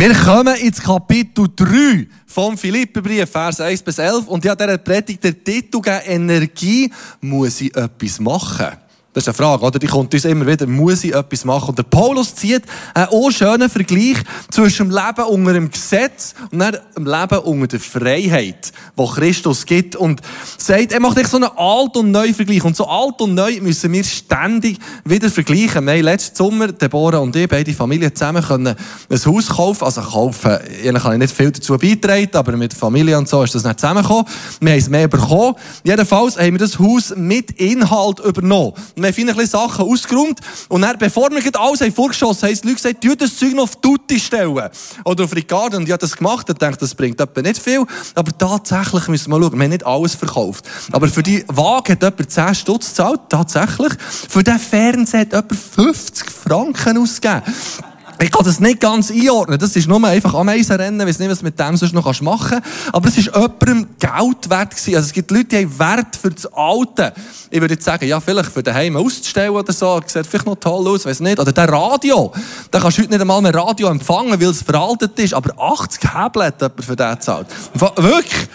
Wir kommen ins Kapitel 3 vom Philipperbrief, Vers 1 bis 11. Und habe dieser Predigt den Titel Energie muss ich etwas machen. Das ist eine Frage, oder? Die kommt uns immer wieder, muss ich etwas machen? Und der Paulus zieht einen auch schönen Vergleich zwischen dem Leben unter dem Gesetz und dem Leben unter der Freiheit, wo Christus gibt. Und sagt, er macht echt so einen alt und neu Vergleich. Und so alt und neu müssen wir ständig wieder vergleichen. Wir haben letzten Sommer, Deborah und ich, beide Familien zusammen, können ein Haus kaufen. Also kaufen, ich nicht viel dazu beitragen, aber mit Familie und so ist das nicht zusammengekommen. Wir haben es mehr bekommen. Jedenfalls haben wir das Haus mit Inhalt übernommen. Und wir haben viele Sachen ausgeräumt. Und dann, bevor wir alles haben vorgeschossen haben, haben die Leute gesagt, tu das Zeug noch auf Tutti stellen. Oder auf Ricardo. Und ich habe das gemacht und dachte, das bringt etwa nicht viel. Aber tatsächlich müssen wir schauen. Wir haben nicht alles verkauft. Aber für die Waage hat jemand 10 Stutz gezahlt. Tatsächlich. Für den Fernseher hat jemand 50 Franken ausgegeben. Ich kann das nicht ganz einordnen. Das ist nur einfach Ameisenrennen. Ich weiß nicht, was du mit dem sonst noch machen kannst. Aber es ist jemandem Geld wert gewesen. Also es gibt Leute, die haben Wert für das Alte. Ich würde jetzt sagen, ja, vielleicht für daheim auszustellen oder so. Das sieht vielleicht noch toll aus, weiß nicht. Oder der Radio. Da kannst du heute nicht einmal mehr Radio empfangen, weil es veraltet ist. Aber 80 Hebel hat jemand für den gezahlt. Wirklich.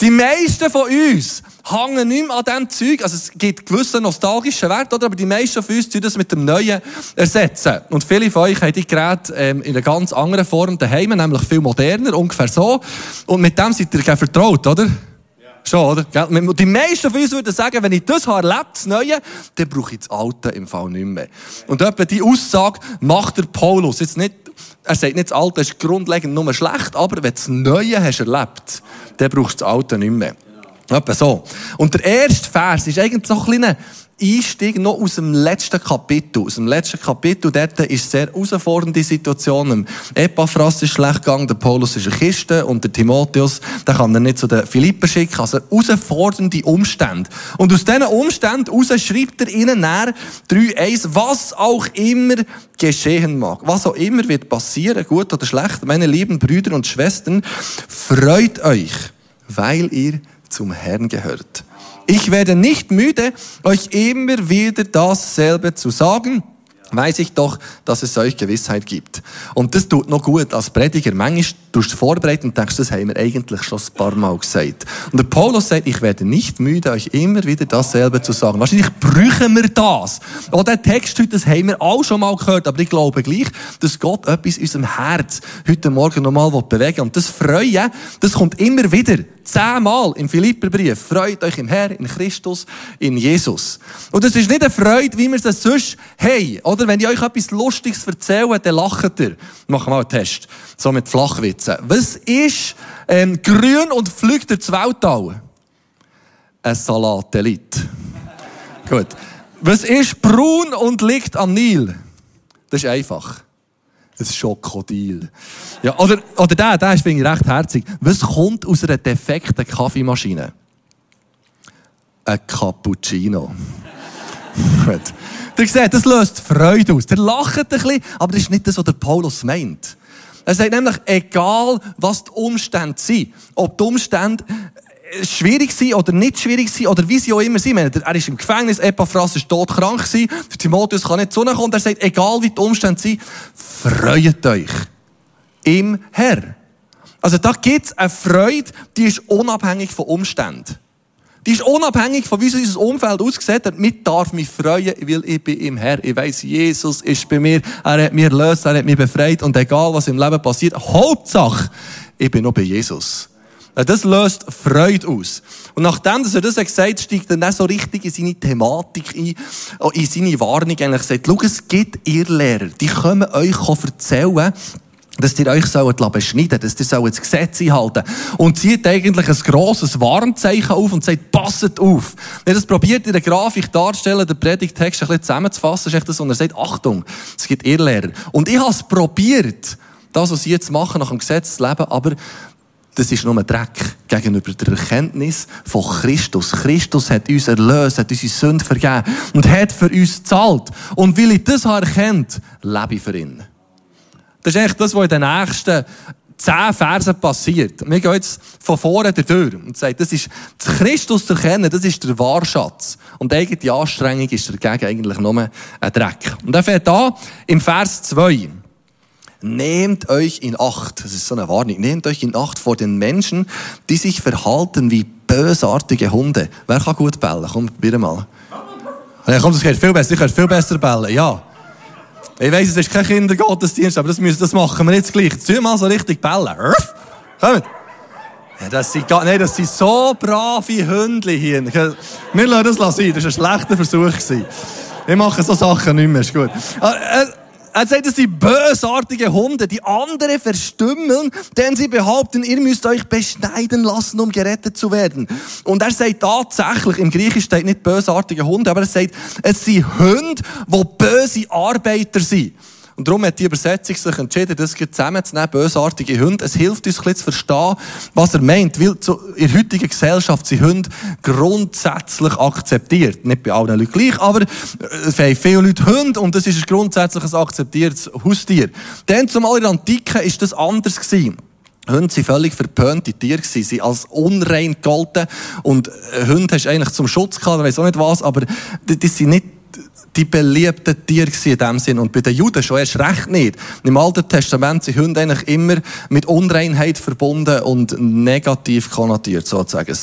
Die meisten von uns hängen nicht mehr an diesem Zeug. Also es gibt gewissen nostalgischen Wert, oder? aber die meisten von uns tun das mit dem Neuen ersetzen. Und viele von euch haben die Geräte ähm, in einer ganz anderen Form daheim, nämlich viel moderner, ungefähr so. Und mit dem seid ihr vertraut, oder? Schon, oder? Die meisten von uns würden sagen, wenn ich das habe erlebt, das Neue, dann brauche ich das Alte im Fall nicht mehr. Und etwa die Aussage macht der Paulus. Jetzt nicht, er sagt nicht, das Alte ist grundlegend nur schlecht, aber wenn du das Neue hast erlebt, dann brauchst du das Alte nicht mehr. Etwa so. Und der erste Vers ist eigentlich so ein kleiner Einstieg noch aus dem letzten Kapitel. Aus dem letzten Kapitel, dort ist sehr herausfordernde Situation. Epaphras ist schlecht gegangen, der Paulus ist eine Kiste und der Timotheus, der kann er nicht zu den Philippen schicken. Also herausfordernde Umstände. Und aus diesen Umständen heraus schreibt er ihnen näher 3.1, was auch immer geschehen mag. Was auch immer wird passieren, gut oder schlecht, meine lieben Brüder und Schwestern, freut euch, weil ihr zum Herrn gehört. Ich werde nicht müde, euch immer wieder dasselbe zu sagen, weiß ich doch, dass es euch Gewissheit gibt. Und das tut noch gut als Prediger. Manchmal du vorbereiten und denkst, das haben wir eigentlich schon ein paar Mal gesagt. Und der Paulus sagt, ich werde nicht müde, euch immer wieder dasselbe zu sagen. Wahrscheinlich brüchen wir das. Auch der Text heute, das haben wir auch schon mal gehört, aber ich glaube gleich, dass Gott etwas in unserem Herz heute Morgen nochmal bewegen will. Und das Freuen, das kommt immer wieder. Zehnmal im Philipperbrief. Freut euch im Herr, in Christus, in Jesus. Und das ist nicht eine Freude, wie wir es sonst haben. Oder wenn ich euch etwas Lustiges erzähle, dann lacht ihr. Machen wir mal einen Test. So mit Flachwitzen. Was ist ähm, grün und fliegt durchs Weltall? Ein Salatelit. Gut. Was ist braun und liegt am Nil? Das ist einfach. Ein Schokodil. Ja, oder, oder der, der ist, finde ich, recht herzig. Was kommt aus einer defekten Kaffeemaschine? Ein Cappuccino. Gut. Ihr seht, das löst Freude aus. Der lacht ein bisschen, aber das ist nicht das, was der Paulus meint. Er sagt nämlich, egal was die Umstände sind, ob die Umstände schwierig sind oder nicht schwierig sind oder wie sie auch immer sind. Er ist im Gefängnis, Epaphras ist todkrank gewesen, der Timotheus kann nicht zu kommen er sagt, egal wie die Umstände sind, freut euch im Herr. Also da gibt es eine Freude, die ist unabhängig von Umständen. Die ist unabhängig von wie unser Umfeld aussieht. Damit darf mich freuen, weil ich bin im Herr. Ich weiss, Jesus ist bei mir. Er hat mich erlöst, er hat mich befreit. Und egal, was im Leben passiert, Hauptsache, ich bin noch bei Jesus. Das löst Freude aus. Und nachdem dass er das gesagt hat, steigt er dann so richtig in seine Thematik ein, in seine Warnung eigentlich sagt, schau, es gibt ihr Lehrer, die können euch erzählen, dass ihr euch sollt dass ihr sollt das Gesetz einhalten Und zieht eigentlich ein grosses Warnzeichen auf und sagt, passet auf. Wenn das probiert in der Grafik darzustellen, den Predigtext ein bisschen zusammenzufassen, ist echt das, und er sagt, Achtung, es gibt Irrlehrer. Und ich habe es probiert, das, was sie jetzt machen, nach dem Gesetz zu leben, aber das ist nur ein Dreck gegenüber der Erkenntnis von Christus. Christus hat uns erlöst, hat unsere Sünde vergeben und hat für uns gezahlt. Und weil ich das erkennt, lebe ich für ihn. Das ist eigentlich das, was in den nächsten zehn Versen passiert. Wir gehen jetzt von vorne durch und sagen, das ist, Christus zu erkennen, das ist der Wahrschatz. Und die eigene Anstrengung ist dagegen eigentlich nur ein Dreck. Und er fährt an im Vers 2. nehmt euch in Acht, das ist so eine Warnung, nehmt euch in Acht vor den Menschen, die sich verhalten wie bösartige Hunde. Wer kann gut bellen? Komm, bitte mal. Ja, komm, das geht viel besser, ich kann viel besser bellen, ja. Ich weiss, es ist kein Kindergottesdienst, aber das, müssen, das machen wir jetzt gleich. Zieh mal so richtig bellen. Kommt. Ja, das sind, nein, das sind so brave Hündli hier. Wir lassen das sein, das war ein schlechter Versuch. Ich mache so Sachen nicht mehr, ist gut. Ah, äh, er sagt, das sind bösartige Hunde, die andere verstümmeln, denn sie behaupten, ihr müsst euch beschneiden lassen, um gerettet zu werden. Und er sagt tatsächlich, im Griechisch steht nicht bösartige Hunde, aber er sagt, es sind Hunde, die böse Arbeiter sind. Und darum hat die Übersetzung sich entschieden, das zusammenzunehmen, bösartige Hunde. Es hilft uns ein bisschen zu verstehen, was er meint. Weil in der heutigen Gesellschaft sind Hunde grundsätzlich akzeptiert. Nicht bei allen Leuten gleich, aber es haben viele Leute Hunde und das ist ein grundsätzlich akzeptiertes Haustier. Dann zumal in der Antike ist das anders gewesen. Hunde waren völlig verpönte Tiere, sie sind als unrein gegolten und Hunde hast du eigentlich zum Schutz gehabt, ich weiß auch nicht was, aber die sind nicht die beliebten Tiere in dem Sinn. Und bei den Juden schon erst recht nicht. Im Alten Testament sind Hunde eigentlich immer mit Unreinheit verbunden und negativ konnotiert, sozusagen.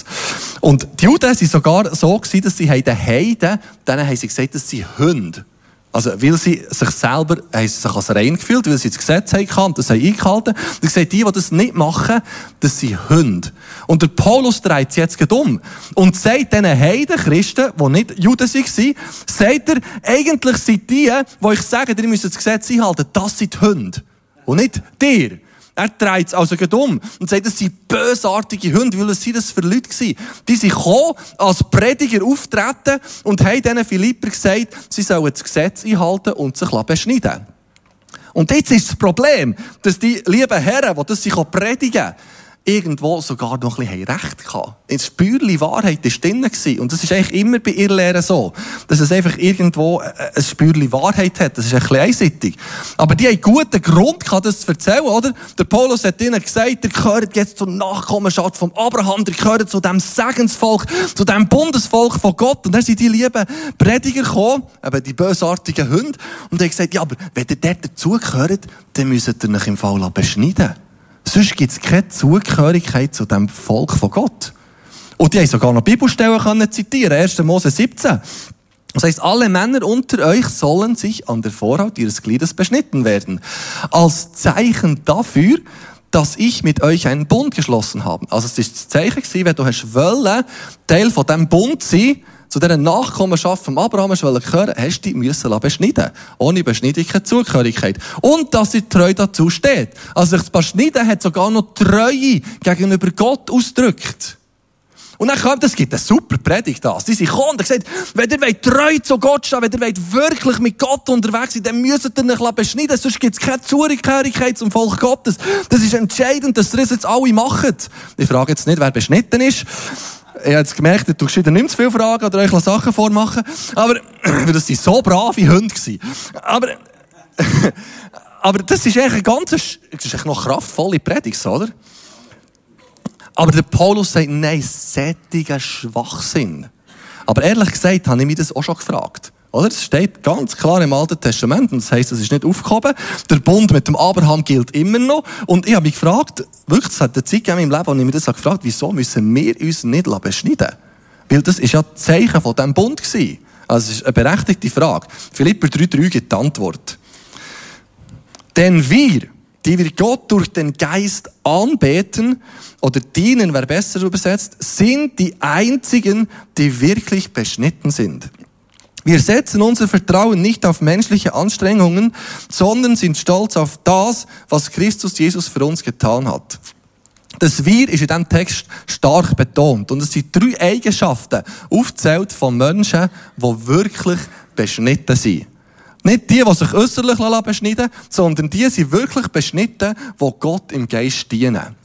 Und die Juden sind sogar so gewesen, dass sie den Heiden, denen haben sie gesagt, dass sie Hunde also, weil sie sich selber, haben sie sich als rein gefühlt, weil sie das Gesetz haben und das haben eingehalten. Und gesagt, die, die das nicht machen, das sind Hunde. Und der Paulus dreht sie jetzt um. Und sagt diesen Heiden, Christen, die nicht Juden waren, sagt er, eigentlich sind die, die ich sage, ihr müsst das Gesetz einhalten, das sind Hunde. Und nicht dir. Er dreht es also um und sagt, das sind bösartige Hunde, weil es sind das für Leute gewesen. Die sind gekommen, als Prediger auftreten und haben diesen Philipper gesagt, sie sollen das Gesetz einhalten und sich beschneiden Und jetzt ist das Problem, dass die lieben Herren, die das sich predigen irgendwo sogar noch ein bisschen Recht gehabt. Ein Spürli Wahrheit ist drin. Und das ist eigentlich immer bei ihr Lehren so. Dass es einfach irgendwo äh, ein Spürli Wahrheit hat. Das ist ein bisschen einseitig. Aber die haben guten Grund gehabt, das zu erzählen, oder? Der Paulus hat ihnen gesagt, ihr gehört jetzt zur Nachkommenschaft vom Abraham, ihr gehört zu dem Segensvolk, zu dem Bundesvolk von Gott. Und dann sind die lieben Prediger gekommen, eben die bösartigen Hunde, und haben gesagt, ja, aber wenn ihr dort dazugehört, dann müsst ihr euch im Fall beschneiden. Sonst gibt es keine Zugehörigkeit zu dem Volk von Gott. Und die haben sogar noch Bibelstellen können zitieren. 1. Mose 17. Das heißt, alle Männer unter euch sollen sich an der Vorhaut ihres Gliedes beschnitten werden. Als Zeichen dafür, dass ich mit euch einen Bund geschlossen habe. Also es ist das Zeichen gewesen, wenn du hast wollen, Teil von diesem Bund sein, zu dieser Nachkommenschaft von Abraham gehören, hast du dich müssen beschneiden Ohne Beschneidung keine Zugehörigkeit. Und dass sie treu dazu steht. Also sich das Beschneiden hat sogar noch Treue gegenüber Gott ausgedrückt. Und dann kommt, es gibt eine super Predigt das. Die sind gekommen und gesagt, wenn ihr wollt treu zu Gott stehen, wenn ihr wirklich mit Gott unterwegs sein, dann müsst ihr euch beschneiden, sonst gibt es keine Zugehörigkeit zum Volk Gottes. Das ist entscheidend, dass ihr das jetzt alle macht. Ich frage jetzt nicht, wer beschnitten ist ich habe gemerkt, du tust nicht zu viele Fragen oder euch Sachen vormachen. Aber, das waren so brave Hunde. Aber, aber das ist eigentlich eine ganz, das ist eigentlich noch kraftvolle Predigt, oder? Aber der Paulus sagt, nein, sättiger Schwachsinn. Aber ehrlich gesagt, habe ich mich das auch schon gefragt. Oder? Das steht ganz klar im Alten Testament und das heisst, es ist nicht aufgehoben. Der Bund mit dem Abraham gilt immer noch. Und ich habe mich gefragt, wirklich, es hat eine Zeit gegeben in meinem Leben, wo ich mir das habe gefragt wieso müssen wir uns nicht beschneiden Weil das ist ja das Zeichen von diesem Bund gewesen. Also es ist eine berechtigte Frage. Philipper 3,3 gibt die Antwort. Denn wir, die wir Gott durch den Geist anbeten oder dienen, wer besser übersetzt, sind die einzigen, die wirklich beschnitten sind. Wir setzen unser Vertrauen nicht auf menschliche Anstrengungen, sondern sind stolz auf das, was Christus Jesus für uns getan hat. Das Wir ist in diesem Text stark betont. Und es sind drei Eigenschaften aufzählt von Menschen, die wirklich beschnitten sind. Nicht die, die sich äußerlich beschneiden sondern die sind wirklich beschnitten, die Gott im Geist dienen.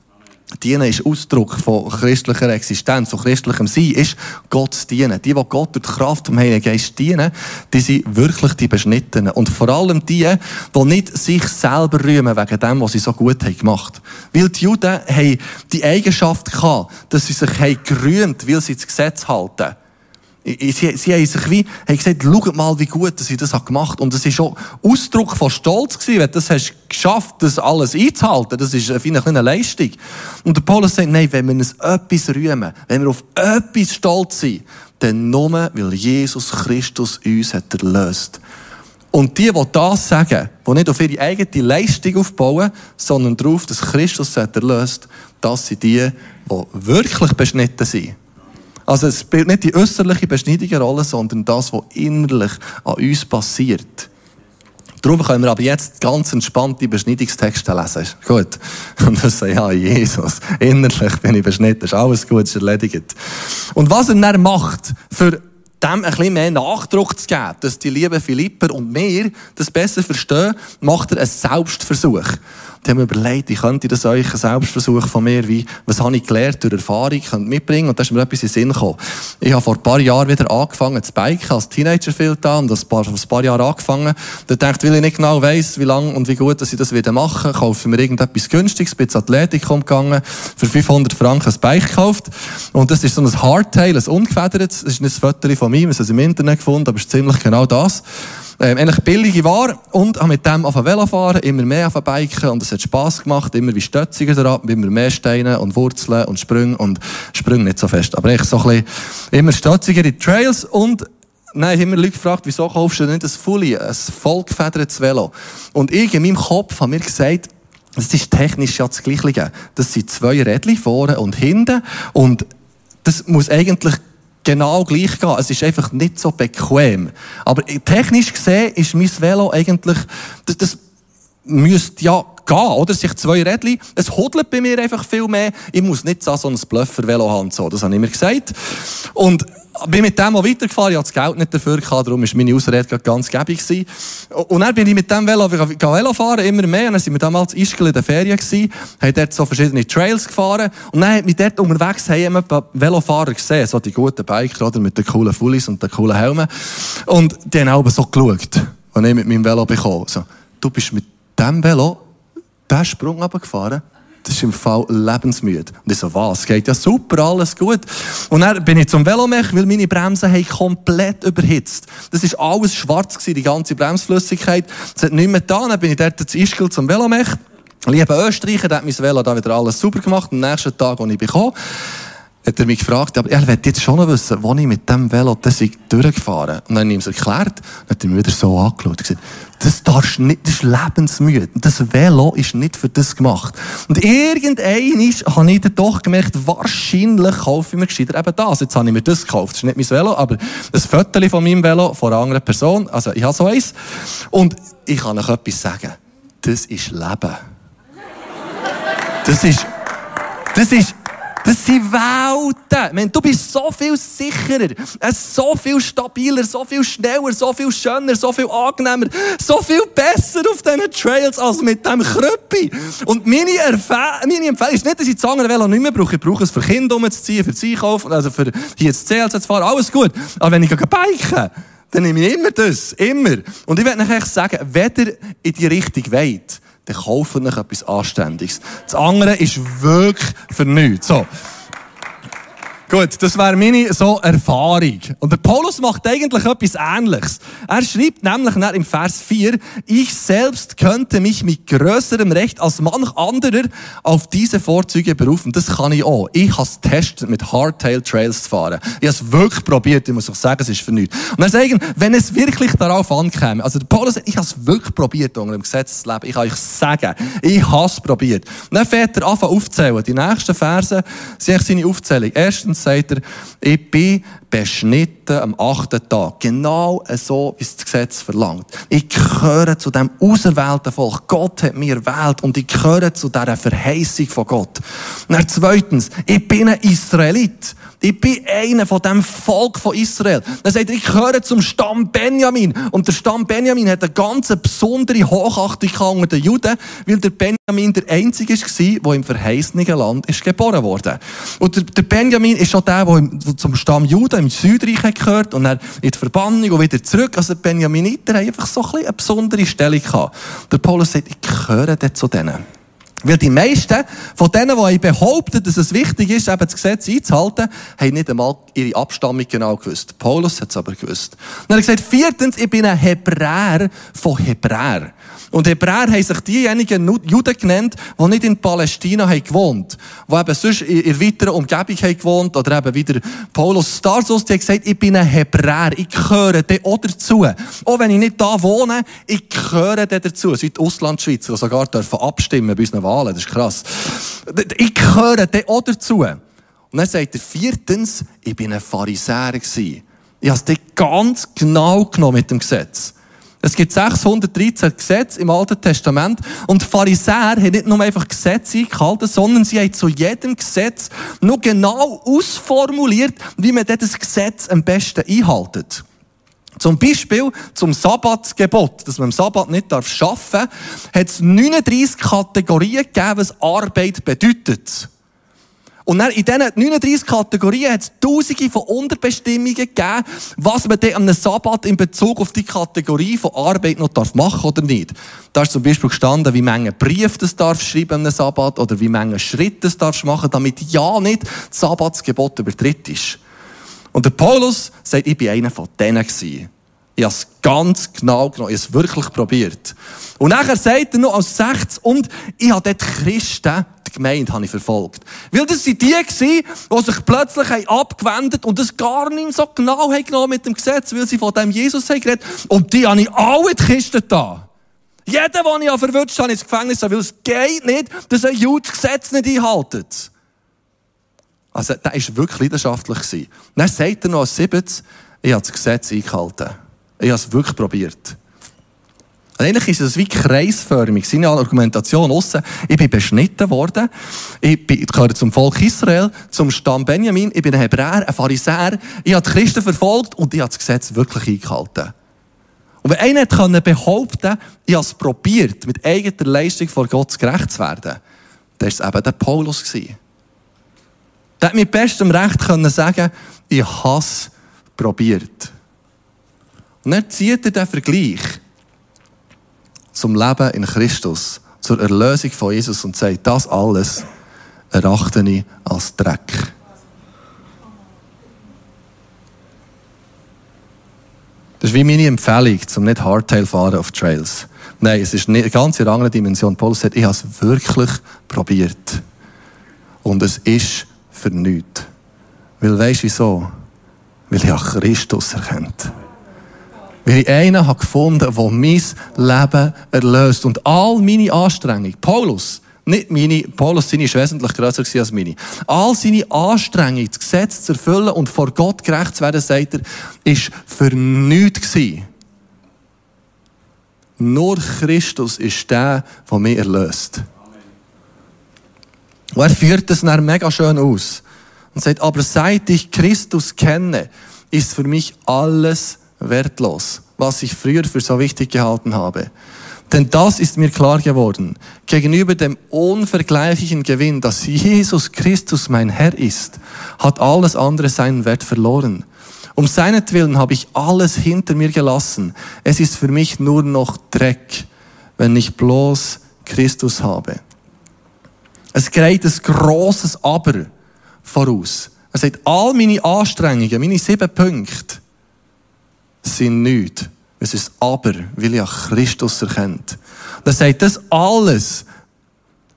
Dienen ist Ausdruck von christlicher Existenz, von christlichem Sein, ist Gott zu dienen. Die, die Gott durch die Kraft vom Heiligen Geist dienen, die sind wirklich die Beschnittenen. Und vor allem die, die nicht sich selber rühmen wegen dem, was sie so gut haben gemacht. Weil die Juden haben die Eigenschaft gehabt, dass sie sich haben gerühmt, weil sie das Gesetz halten. Sie, sie haben sich wie, haben gesagt, schaut mal, wie gut dass ich das gemacht habe. Und das ist auch Ausdruck von Stolz gewesen, du das hast geschafft, das alles einzuhalten. Das ist eine kleine Leistung. Und der Paulus sagt, nein, wenn wir uns etwas rühmen, wenn wir auf etwas stolz sind, dann nur, weil Jesus Christus uns hat erlöst. Und die, die das sagen, die nicht auf ihre eigene Leistung aufbauen, sondern darauf, dass Christus hat erlöst, das sind die, die wirklich beschnitten sind. Also es spielt nicht die äußerliche Beschneidung eine Rolle, sondern das, was innerlich an uns passiert. Darum können wir aber jetzt ganz entspannt die Beschneidungstexte lesen. Gut. Und dann sagen, ja, Jesus, innerlich bin ich beschnitten, ist alles gut, ist erledigt. Und was er dann macht, für dem ein bisschen mehr Nachdruck zu geben, dass die lieben Philipper und mir das besser verstehen, macht er einen Selbstversuch. Die haben mir überlegt, ich könnte das euch einen Selbstversuch von mir, wie, was habe ich gelernt durch Erfahrung, könnt mitbringen, und da ist mir etwas in den Sinn gekommen. Ich habe vor ein paar Jahren wieder angefangen zu biken, als Teenager viel da, und das vor ein paar Jahren angefangen. Da dachte weil ich nicht genau weiss, wie lange und wie gut, dass ich das wieder mache, kaufe mir irgendetwas Günstiges, bin zu Athletikum gegangen, für 500 Franken ein Bike gekauft, und das ist so ein Hardtail, ein ungefedertes, das ist ein Foto von mir, wir haben es im Internet gefunden, aber es ist ziemlich genau das ähm, eigentlich billige Ware und habe mit dem auf Velo fahren, immer mehr auf Biken und es hat Spass gemacht, immer wie stötziger drauf, immer mehr Steine und Wurzeln und Sprünge und Sprünge nicht so fest, aber echt so ein bisschen immer stötzigere Trails und Nein, habe immer Leute gefragt, wieso kaufst du nicht ein Fully, ein vollgefedertes Velo? Und ich in meinem Kopf habe mir gesagt, das ist technisch ja das Gleiche. Das sind zwei Rädchen vorne und hinten und das muss eigentlich genau gleich gehen. Es ist einfach nicht so bequem. Aber technisch gesehen ist mein Velo eigentlich, das, das müsste ja gehen, oder? Sich zwei Rädchen. Es hodelt bei mir einfach viel mehr. Ich muss nicht so ein Bluffer-Velo haben, so. Das habe ich mir gesagt. Und bin mit dem auch weitergefahren. Ich hatte das Geld nicht dafür gehabt, darum war meine Ausrede ganz gäbig. Und dann bin ich mit dem Velo, Velo fahren, immer mehr. Und dann sind wir damals in Ischgl in der Ferien gewesen, haben dort so verschiedene Trails gefahren. Und dann hat mich dort unterwegs haben ein paar Velofahrer gesehen, so die guten Biker, oder? Mit den coolen Fullis und den coolen Helmen. Und die haben auch so geschaut, als ich mit meinem Velo bekommen. So, du bist mit dem Velo diesen Sprung runtergefahren? das ist im Fall lebensmüde. Und ich so, was? Geht ja super, alles gut. Und dann bin ich zum Velomech, weil meine Bremsen haben komplett überhitzt. Das ist alles schwarz gewesen, die ganze Bremsflüssigkeit. Es hat nicht mehr getan. Dann bin ich dort zu Ischgl zum Velomech. Lieber Österreicher, der hat mein Velo da wieder alles super gemacht. Am nächsten Tag, als ich bekomme, hat er mich gefragt, aber er will jetzt schon noch wissen, wo ich mit dem Velo das durchgefahren Und dann habe ich ihm erklärt, dann hat er mich wieder so angeschaut und gesagt, das darfst nicht, das ist lebensmüde. Das Velo ist nicht für das gemacht. Und irgendein habe ich dann doch gemerkt, wahrscheinlich kaufe ich mir gescheiter eben das. Jetzt habe ich mir das gekauft. Das ist nicht mein Velo, aber ein Foto von meinem Velo von einer anderen Person. Also, ich habe so eins. Und ich kann euch etwas sagen. Das ist Leben. Das ist, das ist, das sind Welten. Meine, du bist so viel sicherer, so viel stabiler, so viel schneller, so viel schöner, so viel angenehmer, so viel besser auf diesen Trails als mit dem Krüppi. Und meine, meine Empfehlung ist nicht, dass ich das andere Velo nicht mehr brauche. Ich brauche es für Kinder umzuziehen, für das Einkaufen, also für hier ins CLZ zu fahren, alles gut. Aber wenn ich biken dann nehme ich immer das. Immer. Und ich werde euch sagen, weder in die Richtung weit, dann kauft euch etwas Anständiges. Das andere ist wirklich für nichts. So. Gut, das wäre meine so Erfahrung. Und der Paulus macht eigentlich etwas Ähnliches. Er schreibt nämlich im Vers 4, ich selbst könnte mich mit größerem Recht als manch anderer auf diese Vorzüge berufen. Das kann ich auch. Ich habe es getestet, mit Hardtail Trails zu fahren. Ich habe es wirklich probiert. Ich muss auch sagen, es ist für nichts. Und er sagt, wenn es wirklich darauf ankäme, also der Paulus sagt, ich habe es wirklich probiert, unter dem Gesetz zu leben. Ich kann euch sagen, ich habe es probiert. Und dann fährt er an aufzählen. Die nächsten Verse sind seine Aufzählung. Erstens, sagt er, ich bin beschnitten am achten Tag. Genau so, wie es das Gesetz verlangt. Ich gehöre zu dem auserwählten Volk. Gott hat mich erwählt und ich gehöre zu dieser Verheißung von Gott. Und zweitens, ich bin ein Israelit. Ich bin einer von dem Volk von Israel. Dann sagt er, ich gehöre zum Stamm Benjamin. Und der Stamm Benjamin hat eine ganz besondere Hochachtung unter den Juden, weil der Benjamin der Einzige war, der im verheißenen Land geboren wurde. Und der Benjamin ist schon der, der zum Stamm Juden im Südreich gehört und dann in die Verbannung und wieder zurück. Also Benjaminiter haben einfach so eine besondere Stellung gehabt. Der Paulus sagt, ich gehöre dort zu denen. Weil die meisten von denen, die behaupten, dass es wichtig ist, eben das Gesetz einzuhalten, haben nicht einmal ihre Abstammung genau gewusst. Paulus hat es aber gewusst. Hat er gesagt, viertens, ich bin ein Hebräer von Hebräer. Und Hebräer haben sich diejenigen Juden genannt, die nicht in Palästina haben gewohnt die eben sonst in der weiteren Umgebung haben gewohnt oder eben wieder Paulus Starsus, die haben gesagt, ich bin ein Hebräer, ich gehöre dir auch dazu. Auch wenn ich nicht da wohne, ich gehöre dir dazu. Es sind Auslandschweizer, die sogar dürfen abstimmen bei unseren Wahlen, das ist krass. Ich gehöre dir auch dazu. Und dann sagt er viertens, ich bin ein Pharisäer gewesen. Ich habe es ganz genau genommen mit dem Gesetz. Es gibt 613 Gesetze im Alten Testament und die Pharisäer haben nicht nur einfach Gesetze eingehalten, sondern sie haben zu jedem Gesetz nur genau ausformuliert, wie man dieses Gesetz am besten einhaltet. Zum Beispiel zum Sabbatsgebot, dass man am Sabbat nicht arbeiten darf, hat es 39 Kategorien gegeben, was Arbeit bedeutet. Und dann in diesen 39 Kategorien hat es tausende von Unterbestimmungen gegeben, was man dann am Sabbat in Bezug auf die Kategorie von Arbeit noch machen darf oder nicht. Da ist zum Beispiel gestanden, wie viele Briefe das darf schreiben am Sabbat oder wie viele Schritte das darfst machen, damit ja nicht das Sabbatsgebot übertritt ist. Und der Paulus sagt, ich bin einer von denen gewesen. Ich habe es ganz genau genommen. Ich habe es wirklich probiert. Und nachher sagt er noch als 60, und ich habe dort Christen, Gemeinde, habe ich verfolgt. Weil das sind die gewesen, die sich plötzlich haben abgewendet und das gar nicht so genau genommen mit dem Gesetz, weil sie von dem Jesus haben geredet. Und die habe ich alle die Kisten da. Jeder, den ich verwünscht habe, ins Gefängnis, weil es geht nicht, dass ein Jude das Gesetz nicht einhaltet. Also, der war wirklich leidenschaftlich. Dann sagt er noch als 70, ich habe das Gesetz eingehalten. Ich habe es wirklich probiert. Eigentlich ist es wie kreisförmig. Seine Argumentation aussen. Ich bin beschnitten worden. Ich gehöre zum Volk Israel, zum Stamm Benjamin. Ich bin ein Hebräer, ein Pharisäer. Ich habe die Christen verfolgt und ich habe das Gesetz wirklich eingehalten. Und wenn einer konnte behaupten, ich habe es probiert, mit eigener Leistung vor Gott gerecht zu werden, dann war es eben der Paulus. Der hat mit bestem Recht sagen ich habe es probiert. Und dann zieht er den Vergleich zum Leben in Christus, zur Erlösung von Jesus und sagt, das alles erachte ich als Dreck. Das ist wie meine Empfehlung, zum nicht Hardtail fahren auf Trails. Nein, es ist eine ganz andere Dimension. Paulus sagt, ich habe es wirklich probiert. Und es ist für nichts. Weil weisst du wieso? Weil ich Christus erkennt. Weil ich einen habe gefunden, der mein Leben erlöst. Und all meine Anstrengungen, Paulus, nicht meine, Paulus seine ist wesentlich grösser als meine. All seine Anstrengungen, das Gesetz zu erfüllen und vor Gott gerecht zu werden, sagt er, ist für nichts gewesen. Nur Christus ist der, der mich erlöst. Und er führt das dann mega schön aus. Und sagt, aber seit ich Christus kenne, ist für mich alles wertlos, was ich früher für so wichtig gehalten habe. Denn das ist mir klar geworden. Gegenüber dem unvergleichlichen Gewinn, dass Jesus Christus mein Herr ist, hat alles andere seinen Wert verloren. Um seinetwillen habe ich alles hinter mir gelassen. Es ist für mich nur noch Dreck, wenn ich bloß Christus habe. Es geht ein grosses Aber voraus. Er sagt, all meine Anstrengungen, meine sieben Punkte, sind nichts. Es ist aber, weil ich Christus erkennt. Er sagt, das alles,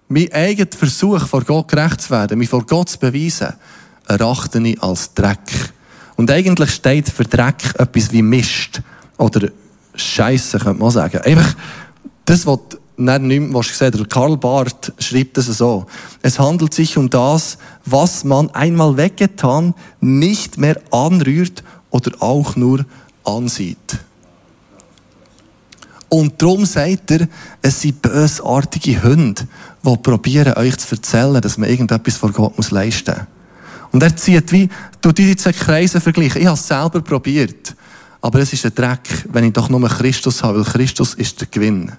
mein eigener Versuch, vor Gott gerecht zu werden, mich vor Gott zu beweisen, erachte ich als Dreck. Und eigentlich steht für Dreck etwas wie Mist. Oder Scheiße, könnte man sagen. Einfach, das, was nicht mehr was gesehen der Karl Barth schreibt es so. Es handelt sich um das, was man einmal weggetan, nicht mehr anrührt oder auch nur ansieht. Und darum sagt er, es sind bösartige Hunde, die probieren, euch zu erzählen, dass man irgendetwas vor Gott muss leisten muss. Und er zieht wie, du diese zwei Kreise vergleichen. Ich habe es selber probiert. Aber es ist ein Dreck, wenn ich doch nur Christus habe, weil Christus ist der Gewinn.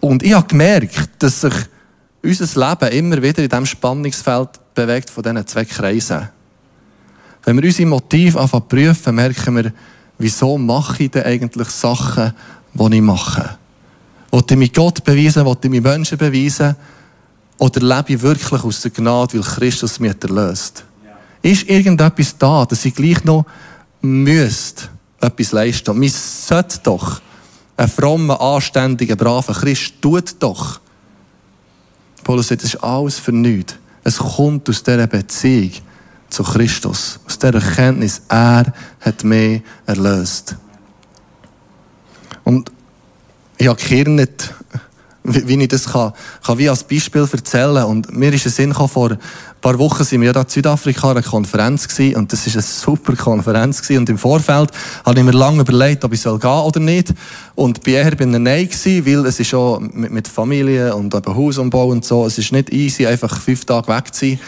Und ich habe gemerkt, dass sich unser Leben immer wieder in diesem Spannungsfeld bewegt von diesen zwei Kreisen. Wenn wir unsere Motive anfangen prüfen, merken wir, wieso mache ich denn eigentlich Sachen, die ich mache? Will ich mich Gott beweisen? Will ich mich Menschen beweisen? Oder lebe ich wirklich aus der Gnade, weil Christus mich erlöst? Ja. Ist irgendetwas da, dass ich gleich noch müsste etwas leisten? Und man sollte doch ein frommer, anständiger, braver Christ tut doch. Paulus sagt, das ist alles für nichts. Es kommt aus dieser Beziehung zu Christus. Aus dieser Erkenntnis, er hat mich erlöst. Und ich habe nicht, wie ich das kann, kann wie als Beispiel erzählen. Und mir ist ein Sinn gekommen, vor ein paar Wochen sind wir ja in Südafrika an einer Konferenz gewesen, und das ist eine super Konferenz gewesen. Und im Vorfeld habe ich mir lange überlegt, ob ich soll gehen oder nicht. Und bei eher bin ich Nein gewesen, weil es ist schon mit, mit Familie und eben Hausumbau und so, es ist nicht easy, einfach fünf Tage weg zu sein.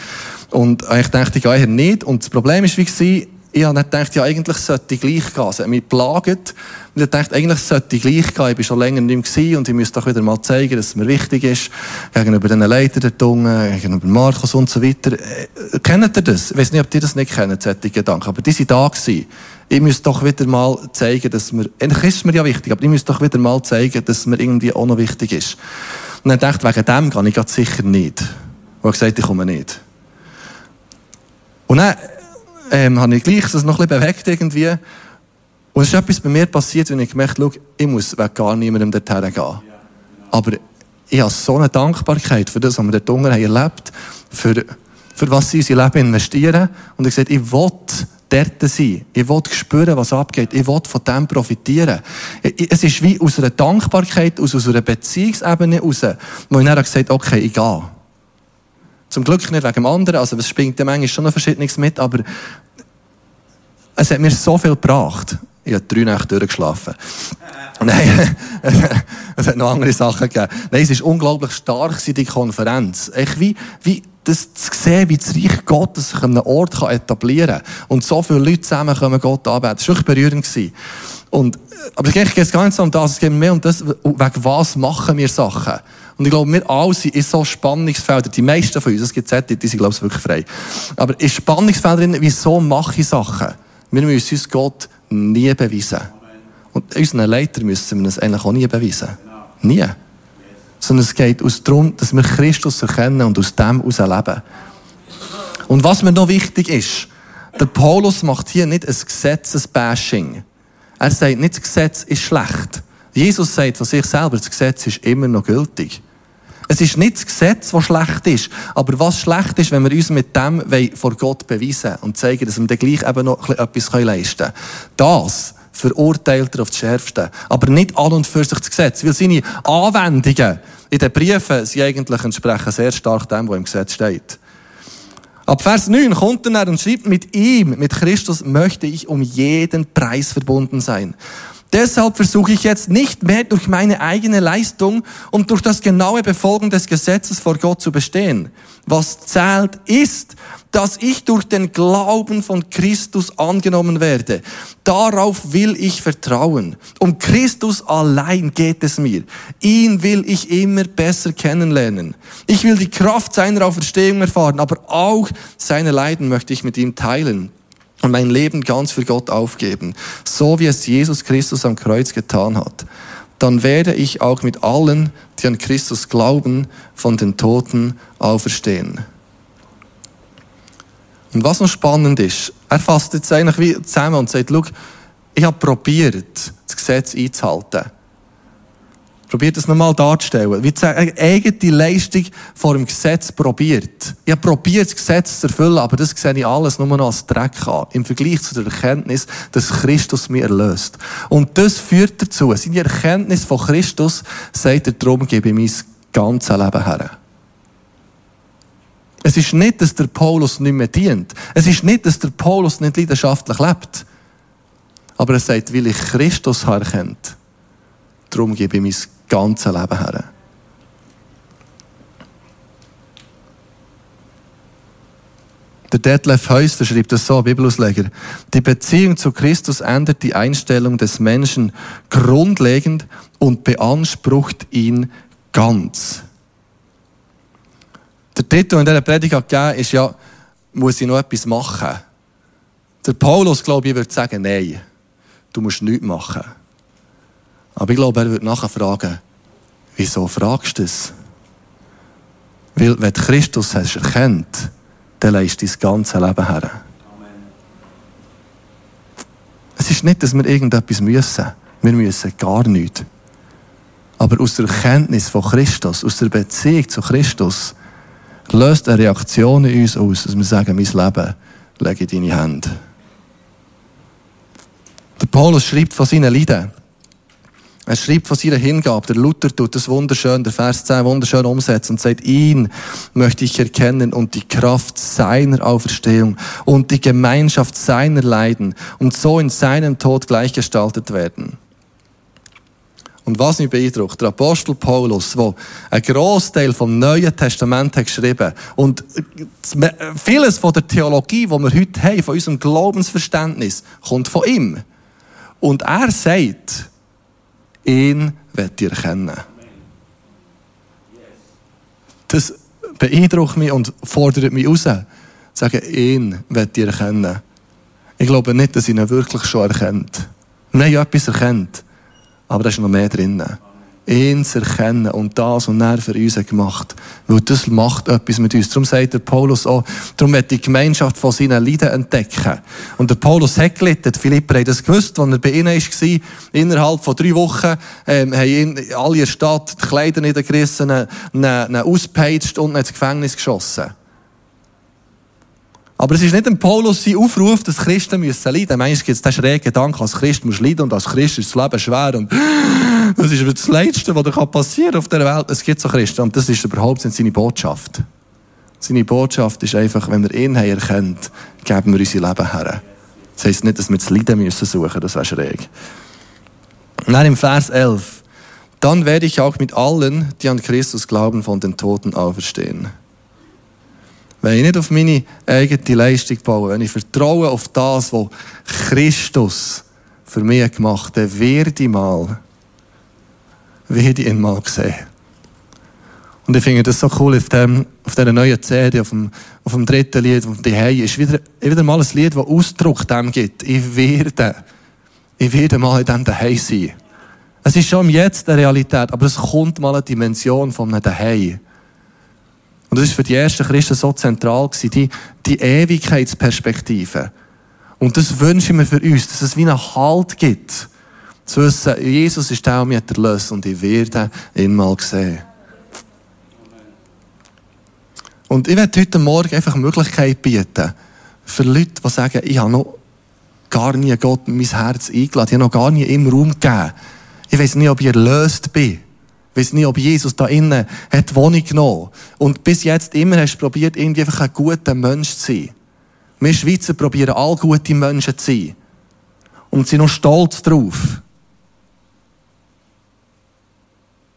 Und ich dachte, ich gehe eher nicht. Und das Problem ist, wie ich habe nicht gedacht, ja, eigentlich sollte ich gleich gehen. Es hat mich plagt. Und ich dachte, eigentlich sollte ich gleich gehen. Ich war schon länger nicht mehr und ich müsste doch wieder mal zeigen, dass es mir wichtig ist. Gegenüber den Leitern der Tunge, gegenüber Markus und so weiter. Äh, kennt ihr das? Ich weiß nicht, ob ihr das nicht kennt, solche Gedanken. Aber die sind da gewesen. Ich müsste doch wieder mal zeigen, dass mir, eigentlich ist es mir ja wichtig, aber ich müsste doch wieder mal zeigen, dass mir irgendwie auch noch wichtig ist. Und dann dachte ich, wegen dem gehe ich sicher nicht. Und ich gesagt, ich komme nicht. Und dann ähm, habe ich gleich das noch ein bisschen bewegt irgendwie. Und es ist etwas bei mir passiert, wenn ich gemerkt habe, ich muss wegen gar niemandem dorthin gehen. Aber ich habe so eine Dankbarkeit für das, was wir dort unten haben erlebt, für, für was sie in unser Leben investieren. Und ich gesagt, ich will dort sein. Ich will spüren, was abgeht. Ich will von dem profitieren. Es ist wie aus einer Dankbarkeit, aus, aus einer Beziehungsebene raus, wo ich dann gesagt okay, ich gehe. Zum Glück nicht wegen dem anderen, also es springt ja manchmal schon noch Verschiedenes mit, aber es hat mir so viel gebracht. Ich habe drei Nächte durchgeschlafen. Nein, es hat noch andere Sachen gegeben. Nein, es war unglaublich stark, die Konferenz. Echt wie, wie das zu sehen, wie das Reich Gottes sich an einem Ort etablieren kann. Und so viele Leute zusammen können Gott anbeten. Das war wirklich berührend. Und, aber es geht gar nicht so um das, es geht mehr um das, wegen was machen wir Sachen. Und ich glaube, wir alle sind in so Spannungsfeldern, die meisten von uns, es gibt Sätze, die sind, glaube ich, wirklich frei. Aber in Spannungsfeldern, wieso mache ich Sachen? Wir müssen uns Gott nie beweisen. Und unseren Leiter müssen wir es eigentlich auch nie beweisen. Nie. Sondern es geht darum, dass wir Christus erkennen und aus dem heraus leben. Und was mir noch wichtig ist, der Paulus macht hier nicht ein Gesetzesbashing. Er sagt nicht, das Gesetz ist schlecht. Jesus sagt von sich selber, das Gesetz ist immer noch gültig. Es ist nicht das Gesetz, das schlecht ist. Aber was schlecht ist, wenn wir uns mit dem vor Gott beweisen und zeigen, dass wir dann gleich eben noch etwas leisten können. Das verurteilt er auf das Schärfste. Aber nicht an und für sich das Gesetz. Weil seine Anwendungen in den Briefen sind eigentlich entsprechen sehr stark dem, was im Gesetz steht. Ab Vers 9 kommt er und schreibt, mit ihm, mit Christus möchte ich um jeden Preis verbunden sein. Deshalb versuche ich jetzt nicht mehr durch meine eigene Leistung und durch das genaue Befolgen des Gesetzes vor Gott zu bestehen. Was zählt ist, dass ich durch den Glauben von Christus angenommen werde. Darauf will ich vertrauen. Um Christus allein geht es mir. Ihn will ich immer besser kennenlernen. Ich will die Kraft seiner Auferstehung erfahren, aber auch seine Leiden möchte ich mit ihm teilen und mein Leben ganz für Gott aufgeben, so wie es Jesus Christus am Kreuz getan hat, dann werde ich auch mit allen, die an Christus glauben, von den Toten auferstehen. Und was noch spannend ist, er fasst jetzt eigentlich wie zusammen und sagt, schau, ich habe probiert, das Gesetz einzuhalten. Probiert das nochmal darzustellen. Wie eine eigene Leistung vor dem Gesetz probiert. Ich habe probiert, das Gesetz zu erfüllen, aber das sehe ich alles nur noch als Dreck an. Im Vergleich zu der Erkenntnis, dass Christus mich erlöst. Und das führt dazu, seine Erkenntnis von Christus sagt er, darum gebe ich mein ganzes Leben her. Es ist nicht, dass der Paulus nicht mehr dient. Es ist nicht, dass der Paulus nicht leidenschaftlich lebt. Aber er sagt, weil ich Christus erkennt, darum gebe ich mein ganze Leben her. Der Detlef Häusler schreibt das so, Bibelausleger. Die Beziehung zu Christus ändert die Einstellung des Menschen grundlegend und beansprucht ihn ganz. Der Titel in dieser Predigt gegeben ist ja, muss ich noch etwas machen? Der Paulus, glaube ich, würde sagen, nein, du musst nichts machen. Aber ich glaube, er wird nachher fragen, Wieso fragst du das? Weil, wenn du Christus hast erkennt, dann leist dein ganze Leben her. Es ist nicht, dass wir irgendetwas müssen. Wir müssen gar nichts. Aber aus der Erkenntnis von Christus, aus der Beziehung zu Christus, löst eine Reaktion in uns aus, dass wir sagen, mein Leben lege in deine Hände. Der Paulus schreibt von seinen Leiden. Er schreibt von seiner Hingabe. Der Luther tut das wunderschön, der Vers 10 wunderschön umsetzen und sagt, ihn möchte ich erkennen und die Kraft seiner Auferstehung und die Gemeinschaft seiner Leiden und so in seinem Tod gleichgestaltet werden. Und was mich beeindruckt, der Apostel Paulus, der einen Großteil vom Neuen Testament hat geschrieben und vieles von der Theologie, die wir heute haben, von unserem Glaubensverständnis, kommt von ihm. Und er sagt, ihn wird ihr kennen. Das beeindruckt mich und fordert mich raus. Sagen, ihn wird ihr kennen. Ich glaube nicht, dass ihn wirklich schon erkennt. Wir haben ja etwas erkennt, aber da ist noch mehr drinnen ihn zu erkennen und das, was er für uns gemacht. Weil das macht etwas mit uns. Darum sagt der Paulus auch, darum wird die Gemeinschaft von seinen Leiden entdecken. Und der Paulus hat gelitten. Philipp hat das gewusst, als er bei ihnen war. Innerhalb von drei Wochen ähm, haben ihn alle in der Stadt die Kleider niedergerissen, ihn, ihn ausgepeitscht und ins Gefängnis geschossen. Aber es ist nicht ein Paulus sein Aufruf, dass Christen müssen leiden. Manchmal gibt es den schrägen Gedanken, als Christ musst du leiden und als Christ ist das Leben schwer und das ist das Letzte, was dir passieren kann auf der Welt. Es gibt so Christen und das ist überhaupt nicht seine Botschaft. Seine Botschaft ist einfach, wenn wir ihn haben erkennt, geben wir unser Leben her. Das heisst nicht, dass wir das Leiden müssen suchen, das wäre schräg. Und dann im Vers 11. Dann werde ich auch mit allen, die an Christus glauben, von den Toten auferstehen. Wenn ich nicht auf meine eigene Leistung baue, wenn ich vertraue auf das, was Christus für mich gemacht hat, dann werde ich mal, werde ich ihn mal sehen. Und ich finde das so cool auf, dem, auf dieser neuen CD, auf dem, auf dem dritten Lied, auf dem Hey, ist wieder, wieder mal ein Lied, das Ausdruck dem gibt. Ich werde, ich werde mal in diesem Daheim sein. Es ist schon jetzt eine Realität, aber es kommt mal eine Dimension von einem Daheim. Und das ist für die ersten Christen so zentral die, die Ewigkeitsperspektive. Und das wünsche ich mir für uns, dass es wie einen Halt gibt. Zu wissen, Jesus ist der, der mich erlöst und ich werde ihn mal sehen. Und ich werde heute Morgen einfach eine Möglichkeit bieten, für Leute, die sagen, ich habe noch gar nie Gott in mein Herz eingeladen, ich habe noch gar nie im Raum gegeben. Ich weiß nicht, ob ich erlöst bin. Weiß nicht, ob Jesus da innen hat Wohnung genommen. Und bis jetzt immer hast du probiert, irgendwie einfach ein guter Mensch zu sein. Wir Schweizer probieren all gute Menschen zu sein. Und sind noch stolz drauf.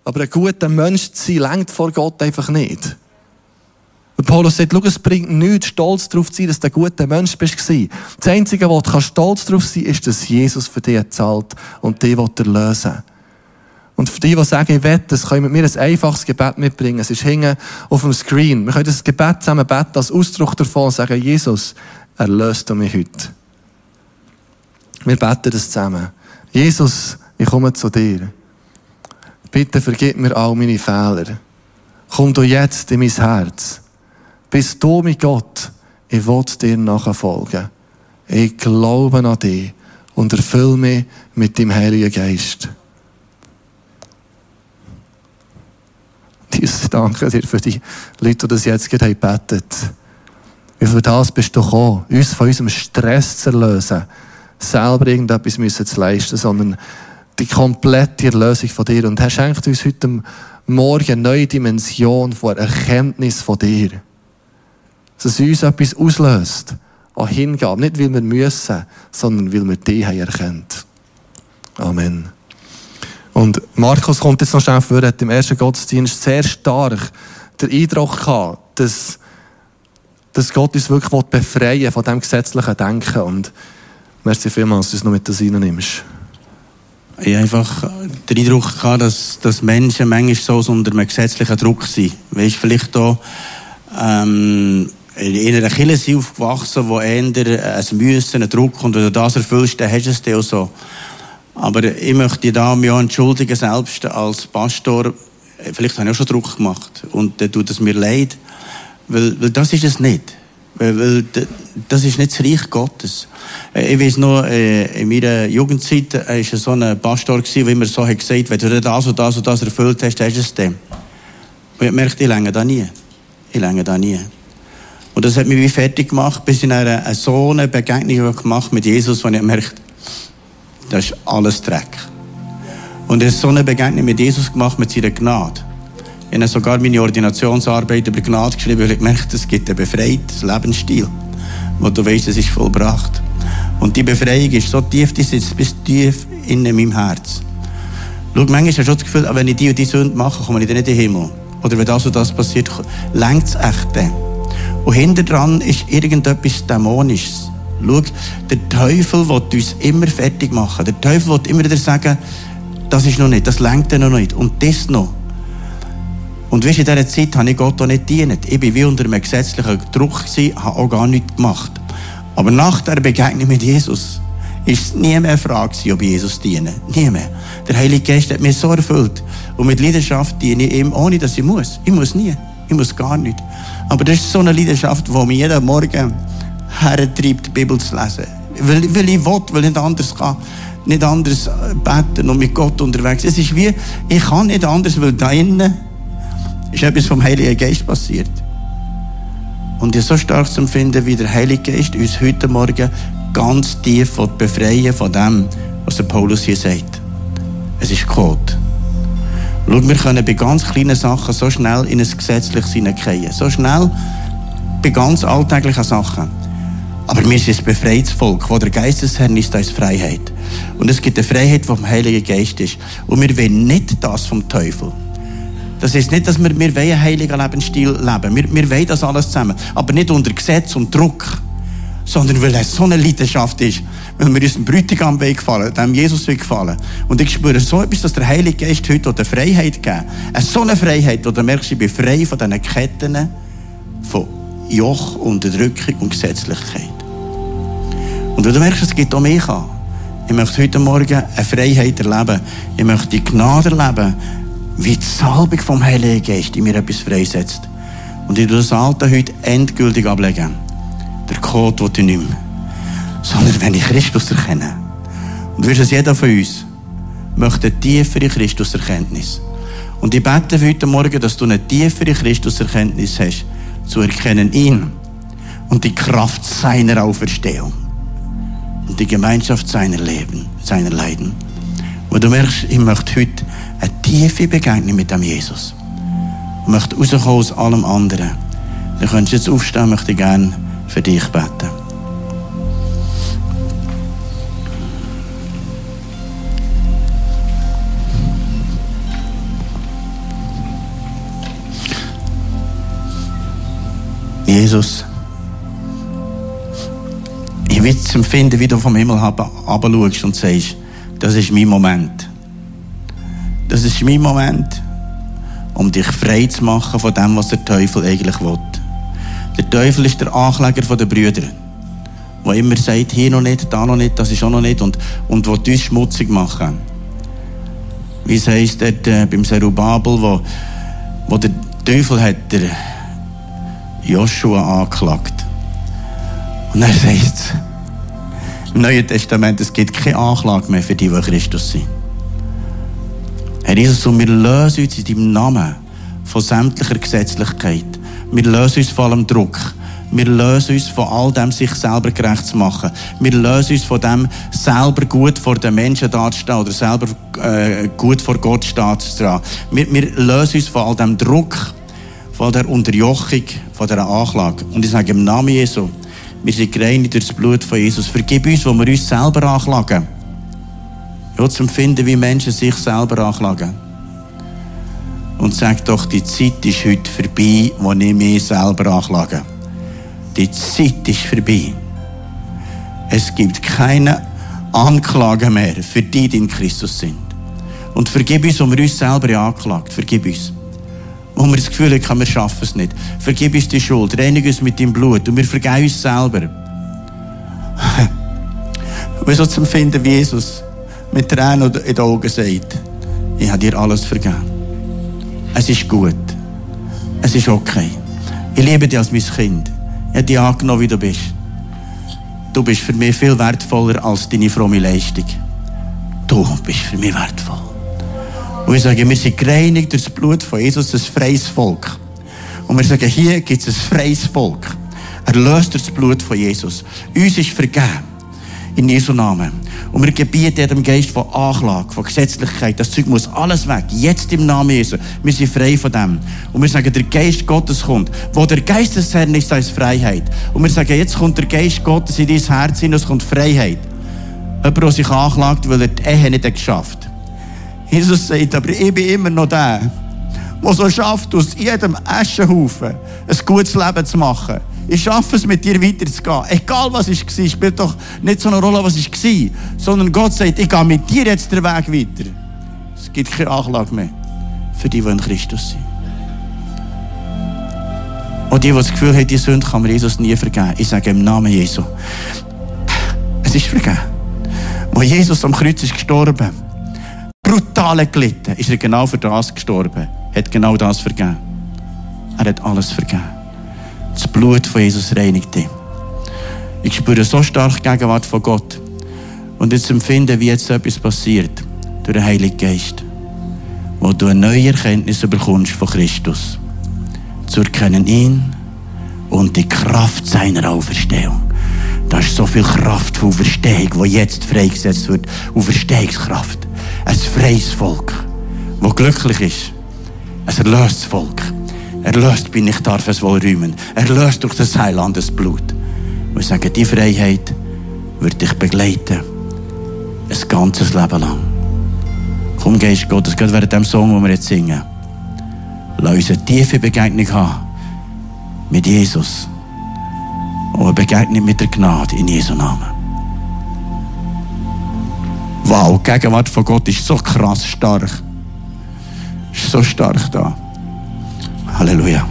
Aber ein guter Mensch zu sein, längt vor Gott einfach nicht. Und Paulus sagt, schau, es bringt nichts, stolz darauf zu sein, dass du ein guter Mensch bist. Das Einzige, was du stolz darauf sein kannst, ist, dass Jesus für dich zahlt und dich erlösen will. Und für die, die sagen, ich wette, das können mir ein einfaches Gebet mitbringen. Es ist hängen auf dem Screen. Wir können das Gebet zusammen beten, als Ausdruck davon und sagen, Jesus, erlöst du mich heute. Wir beten das zusammen. Jesus, ich komme zu dir. Bitte vergib mir all meine Fehler. Komm du jetzt in mein Herz. Bist du, mein Gott, ich will dir nachfolgen. Ich glaube an dich und erfülle mich mit dem Heiligen Geist. Jesus, danke dir für die Leute, die das jetzt gerade gebetet haben. Wie für das bist du gekommen, uns von unserem Stress zu erlösen, selber irgendetwas müssen zu leisten, sondern die komplette Erlösung von dir. Und er schenkt uns heute Morgen eine neue Dimension von Erkenntnis von dir. Dass es uns etwas auslöst an Hingabe. Nicht, weil wir müssen, sondern weil wir dich erkennt. Amen. Und Markus kommt jetzt noch schnell vor, hat im ersten Gottesdienst sehr stark den Eindruck gehabt, dass, dass Gott uns wirklich befreien will von diesem gesetzlichen Denken. Und merci vielmals, dass du es noch mit das reinnimmst. Ich habe einfach den Eindruck gehabt, dass, dass Menschen manchmal so unter einem gesetzlichen Druck sind. Weißt vielleicht auch, ähm, in einer Kirche sind aufgewachsen, wo eher ein Müssen, ein Druck, und wenn du das erfüllst, dann hast du es dir auch so. Aber ich möchte da mich auch entschuldigen, selbst als Pastor vielleicht habe ich auch schon Druck gemacht. Und dann tut es mir leid. Weil, weil das ist es nicht. Weil, weil das ist nicht das Reich Gottes. Äh, ich weiß noch, äh, in meiner Jugendzeit war äh, so ein Pastor, der immer so hat gesagt wenn du das und das und das erfüllt hast, hast du es dann. Und ich merkte, ich länge da nie. Ich länge da nie. Und das hat mich wie fertig gemacht, bis ich eine, eine so eine Begegnung gemacht mit Jesus, wo ich merkte, das ist alles Dreck. Und ich habe so eine Begegnung mit Jesus gemacht, mit seiner Gnade. Ich habe sogar meine Ordinationsarbeit über Gnade geschrieben, weil ich gemerkt es gibt einen befreiten Lebensstil, wo du weißt, es ist vollbracht. Und die Befreiung ist so tief, die sitzt bis tief in meinem Herz. Schau, manchmal hast du schon das Gefühl, wenn ich die und die Sünde mache, komme ich dann nicht in den Himmel. Oder wenn das und das passiert, längt es echt. Und hinter dran ist irgendetwas Dämonisches. Schau, der Teufel will uns immer fertig machen. Der Teufel will immer wieder sagen, das ist noch nicht, das lenkt noch nicht. Und das noch. Und weißt, in dieser Zeit habe ich Gott auch nicht gedient. Ich war wie unter einem gesetzlichen Druck, habe auch gar nichts gemacht. Aber nach der Begegnung mit Jesus ist es nie mehr eine Frage, ob ich Jesus diene. Nie mehr. Der Heilige Geist hat mich so erfüllt. Und mit Leidenschaft diene ich ihm, ohne dass ich muss. Ich muss nie. Ich muss gar nicht. Aber das ist so eine Leidenschaft, die mich jeden Morgen hertreibt, die Bibel zu lesen. Weil, weil ich will, weil ich nicht anders kann. Nicht anders beten und mit Gott unterwegs. Es ist wie, ich kann nicht anders, weil da innen ist etwas vom Heiligen Geist passiert. Und ich so stark zu empfinden, wie der Heilige Geist uns heute Morgen ganz tief befreien von dem, was der Paulus hier sagt. Es ist Gott. Schau, wir können bei ganz kleinen Sachen so schnell in ein gesetzliches hineingehen. So schnell bei ganz alltäglichen Sachen. Aber wir sind ein befreites Volk, wo der Geistesherr ist, da ist Freiheit. Und es gibt eine Freiheit, die vom Heiligen Geist ist. Und wir wollen nicht das vom Teufel. Das ist nicht, dass wir, wir einen heiligen Lebensstil leben. Wir, wir wollen das alles zusammen. Aber nicht unter Gesetz und Druck. Sondern weil es so eine Leidenschaft ist. Weil wir unserem Bräutigam gefallen, dem Jesus gefallen. Und ich spüre so etwas, dass der Heilige Geist heute eine Freiheit geben Eine so eine Freiheit, wo du merkst, ich bin frei von diesen Ketten von Joch, Unterdrückung und Gesetzlichkeit. Und du merkst, es gibt auch mehr an. Ich möchte heute Morgen eine Freiheit erleben. Ich möchte die Gnade erleben, wie die Salbung vom Heiligen Geist in mir etwas freisetzt. Und ich das Alte heute endgültig ablegen. Der Code will ich nicht mehr. Sondern wenn ich Christus erkenne. Und du wirst jeder von uns möchte eine tiefere Christuserkenntnis. Und ich bete heute Morgen, dass du eine tiefere Christuserkenntnis hast, zu erkennen ihn und die Kraft seiner Auferstehung und die Gemeinschaft seiner Leben, seiner Leiden. Wo du merkst, ich möchte heute eine tiefe Begegnung mit dem Jesus. Ich möchte rauskommen aus allem anderen. Dann könntest du jetzt aufstehen, möchte ich gerne für dich beten. Jesus, ich will es empfinden, wie du vom Himmel herabschaust und sagst, das ist mein Moment. Das ist mein Moment, um dich frei zu machen von dem, was der Teufel eigentlich will. Der Teufel ist der Ankläger der Brüder, der immer sagt, hier noch nicht, da noch nicht, das ist auch noch nicht und, und will uns schmutzig machen. Wie es heisst dort äh, beim Zerubabel, wo, wo der Teufel hat der Joshua angeklagt. Und er sagt im Neuen Testament, es gibt keine Anklage mehr für die, die Christus sind. Herr Jesus, und wir lösen uns in deinem Namen von sämtlicher Gesetzlichkeit. Wir lösen uns von allem Druck. Wir lösen uns von all dem, sich selber gerecht zu machen. Wir lösen uns von dem, selber gut vor den Menschen dazustehen oder selber äh, gut vor Gott stehen Wir, wir lösen uns von all dem Druck, von der Unterjochung, von der Anklage. Und ich sage im Namen Jesu, wir sind gereinigt durch das Blut von Jesus. Vergib uns, wo wir uns selber anklagen. Ja, zu empfinden, wie Menschen sich selber anklagen. Und sag doch, die Zeit ist heute vorbei, wo ich mich selber anklage. Die Zeit ist vorbei. Es gibt keine Anklage mehr für die, die in Christus sind. Und vergib uns, wo wir uns selber anklagt. Vergib uns. Wo wir das Gefühl haben, wir schaffen es nicht. Vergib uns die Schuld. Reinig uns mit deinem Blut. Und wir vergeben uns selber. wir so zu empfinden wie Jesus mit Tränen in den Augen sagt, ich habe dir alles vergeben. es ist gut. Es ist okay. Ich liebe dich als mein Kind. Ich habe dich angenommen, wie du bist. Du bist für mich viel wertvoller als deine fromme Leistung. Du bist für mich wertvoll. Und wir sagen, wir sind gereinigt durch das Blut von Jesus, ein freies Volk. Und wir sagen, hier gibt es ein freies Volk. Erlöst durch das Blut von Jesus. Uns ist vergeben. In Jesu Namen. Und wir gebieten dem Geist von Anklage, von Gesetzlichkeit. Das Zeug muss alles weg. Jetzt im Namen Jesu. Wir sind frei von dem. Und wir sagen, der Geist Gottes kommt. Wo der Geist des Herrn ist, da ist Freiheit. Und wir sagen, jetzt kommt der Geist Gottes in dein Herz hin und es kommt Freiheit. Jemand, der sich anklagt, weil er die Ehe nicht geschafft hat. Jesus sagt, aber ich bin immer noch der, der so schafft, aus jedem Aschenhaufen ein gutes Leben zu machen. Ich schaffe es, mit dir weiterzugehen. Egal was ich war, spielt doch nicht so eine Rolle, was ich war. Sondern Gott sagt, ich gehe mit dir jetzt den Weg weiter. Es gibt keine Anklage mehr für die, die in Christus sind. Und die, die das Gefühl haben, die Sünde kann mir Jesus nie vergeben. Ich sage im Namen Jesu. Es ist vergeben. Wo Jesus am Kreuz ist gestorben, brutal gelitten, ist er genau für das gestorben. Hat genau das vergeben. Er hat alles vergeben. Das Blut von Jesus reinigt ihn. Ich spüre so stark die Gegenwart von Gott. Und jetzt empfinde, wie jetzt etwas passiert. Durch den Heiligen Geist. Wo du eine neue Erkenntnis bekommst von Christus. Zu erkennen ihn und die Kraft seiner Auferstehung. Da ist so viel Kraft von Auferstehung, die jetzt freigesetzt wird. Auferstehungskraft. Ein freies Volk, das glücklich ist. Ein erlöstes Volk. Erlöst bin ich, darf es wohl rühmen. Erlöst durch das Heilandes Blut. Wir sagen, die Freiheit wird dich begleiten. Ein ganzes Leben lang. Komm, Geist Gottes, gerade während dem Song, den wir jetzt singen. Lass uns eine tiefe Begegnung haben mit Jesus. Und eine Begegnung mit der Gnade in Jesu Namen. Wow, die Gegenwart von Gott ist so krass stark. Ist so stark da. Halleluja.